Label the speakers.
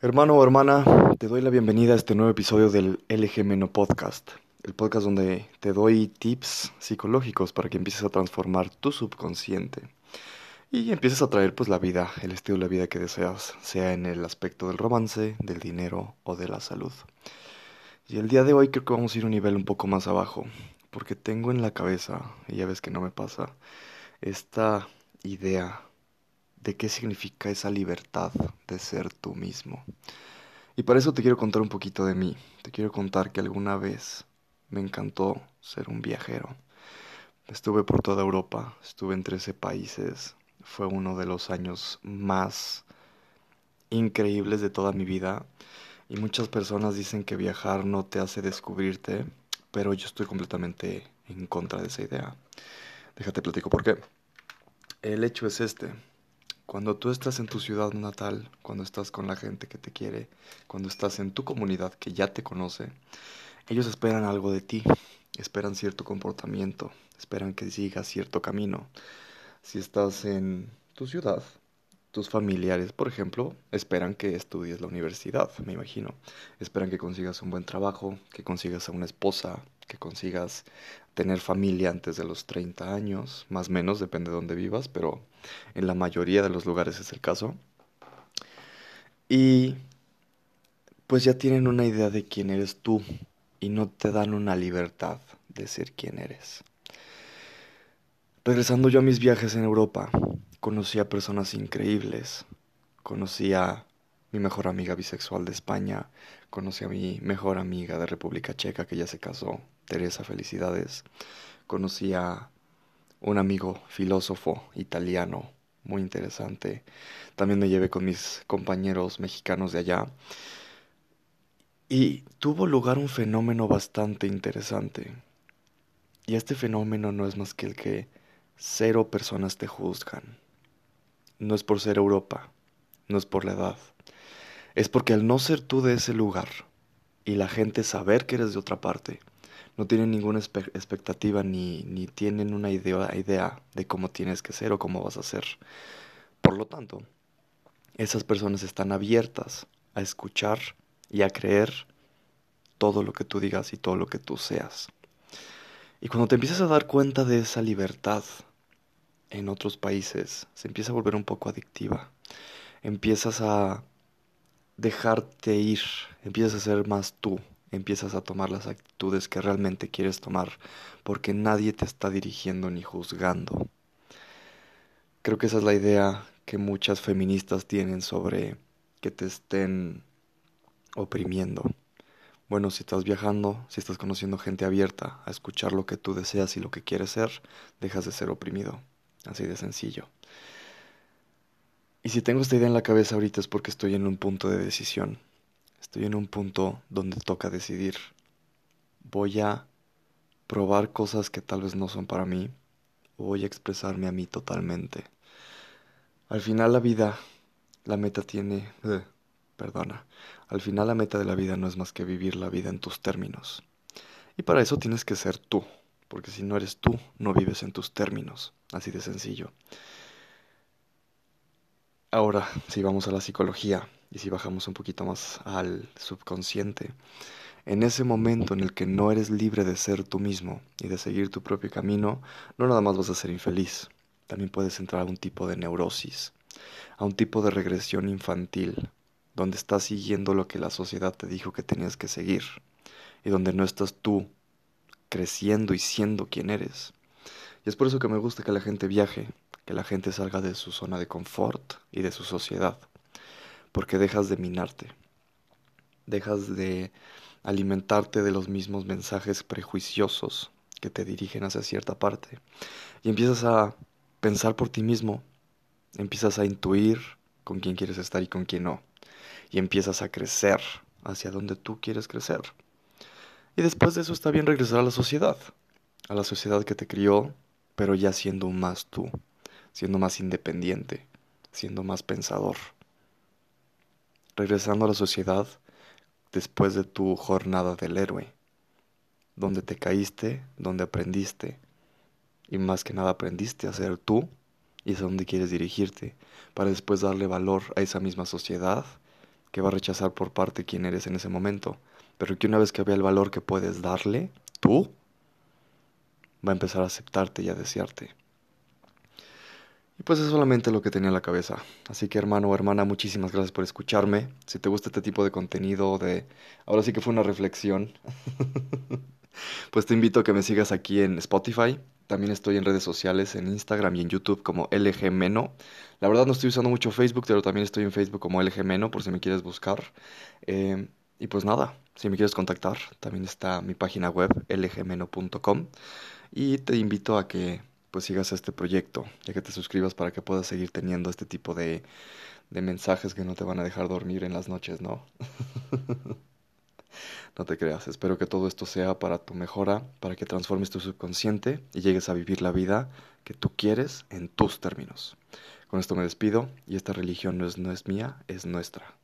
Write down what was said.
Speaker 1: Hermano o hermana, te doy la bienvenida a este nuevo episodio del LGMeno Podcast, el podcast donde te doy tips psicológicos para que empieces a transformar tu subconsciente y empieces a traer pues la vida, el estilo de vida que deseas, sea en el aspecto del romance, del dinero o de la salud. Y el día de hoy creo que vamos a ir un nivel un poco más abajo, porque tengo en la cabeza, y ya ves que no me pasa, esta idea de qué significa esa libertad de ser tú mismo. Y para eso te quiero contar un poquito de mí. Te quiero contar que alguna vez me encantó ser un viajero. Estuve por toda Europa, estuve en 13 países. Fue uno de los años más increíbles de toda mi vida. Y muchas personas dicen que viajar no te hace descubrirte, pero yo estoy completamente en contra de esa idea. Déjate platico por qué. El hecho es este. Cuando tú estás en tu ciudad natal, cuando estás con la gente que te quiere, cuando estás en tu comunidad que ya te conoce, ellos esperan algo de ti, esperan cierto comportamiento, esperan que sigas cierto camino. Si estás en tu ciudad, tus familiares, por ejemplo, esperan que estudies la universidad, me imagino. Esperan que consigas un buen trabajo, que consigas a una esposa, que consigas tener familia antes de los 30 años, más o menos, depende de dónde vivas, pero en la mayoría de los lugares es el caso. Y pues ya tienen una idea de quién eres tú y no te dan una libertad de ser quien eres. Regresando yo a mis viajes en Europa, conocí a personas increíbles. Conocí a mi mejor amiga bisexual de España, conocí a mi mejor amiga de República Checa que ya se casó, Teresa, felicidades. Conocí a un amigo filósofo italiano muy interesante. También me llevé con mis compañeros mexicanos de allá. Y tuvo lugar un fenómeno bastante interesante. Y este fenómeno no es más que el que cero personas te juzgan. No es por ser Europa, no es por la edad. Es porque al no ser tú de ese lugar y la gente saber que eres de otra parte, no tienen ninguna expectativa ni, ni tienen una idea, idea de cómo tienes que ser o cómo vas a ser. Por lo tanto, esas personas están abiertas a escuchar y a creer todo lo que tú digas y todo lo que tú seas. Y cuando te empiezas a dar cuenta de esa libertad en otros países, se empieza a volver un poco adictiva. Empiezas a dejarte ir, empiezas a ser más tú, empiezas a tomar las actitudes que realmente quieres tomar, porque nadie te está dirigiendo ni juzgando. Creo que esa es la idea que muchas feministas tienen sobre que te estén oprimiendo. Bueno, si estás viajando, si estás conociendo gente abierta a escuchar lo que tú deseas y lo que quieres ser, dejas de ser oprimido. Así de sencillo. Y si tengo esta idea en la cabeza ahorita es porque estoy en un punto de decisión. Estoy en un punto donde toca decidir. Voy a probar cosas que tal vez no son para mí o voy a expresarme a mí totalmente. Al final la vida, la meta tiene... Eh, perdona. Al final la meta de la vida no es más que vivir la vida en tus términos. Y para eso tienes que ser tú, porque si no eres tú, no vives en tus términos. Así de sencillo. Ahora, si vamos a la psicología, y si bajamos un poquito más al subconsciente, en ese momento en el que no eres libre de ser tú mismo y de seguir tu propio camino, no nada más vas a ser infeliz, también puedes entrar a un tipo de neurosis, a un tipo de regresión infantil, donde estás siguiendo lo que la sociedad te dijo que tenías que seguir, y donde no estás tú creciendo y siendo quien eres. Y es por eso que me gusta que la gente viaje, que la gente salga de su zona de confort y de su sociedad porque dejas de minarte, dejas de alimentarte de los mismos mensajes prejuiciosos que te dirigen hacia cierta parte y empiezas a pensar por ti mismo, empiezas a intuir con quién quieres estar y con quién no, y empiezas a crecer hacia donde tú quieres crecer. Y después de eso está bien regresar a la sociedad, a la sociedad que te crió, pero ya siendo más tú, siendo más independiente, siendo más pensador. Regresando a la sociedad después de tu jornada del héroe, donde te caíste, donde aprendiste, y más que nada aprendiste a ser tú, y es a donde quieres dirigirte, para después darle valor a esa misma sociedad que va a rechazar por parte quién eres en ese momento, pero que una vez que vea el valor que puedes darle, tú, va a empezar a aceptarte y a desearte. Y pues es solamente lo que tenía en la cabeza. Así que hermano o hermana, muchísimas gracias por escucharme. Si te gusta este tipo de contenido, de... Ahora sí que fue una reflexión. pues te invito a que me sigas aquí en Spotify. También estoy en redes sociales, en Instagram y en YouTube como LGMeno. La verdad no estoy usando mucho Facebook, pero también estoy en Facebook como LGMeno por si me quieres buscar. Eh, y pues nada, si me quieres contactar, también está mi página web lgmeno.com. Y te invito a que pues sigas este proyecto, ya que te suscribas para que puedas seguir teniendo este tipo de, de mensajes que no te van a dejar dormir en las noches, ¿no? no te creas, espero que todo esto sea para tu mejora, para que transformes tu subconsciente y llegues a vivir la vida que tú quieres en tus términos. Con esto me despido y esta religión no es, no es mía, es nuestra.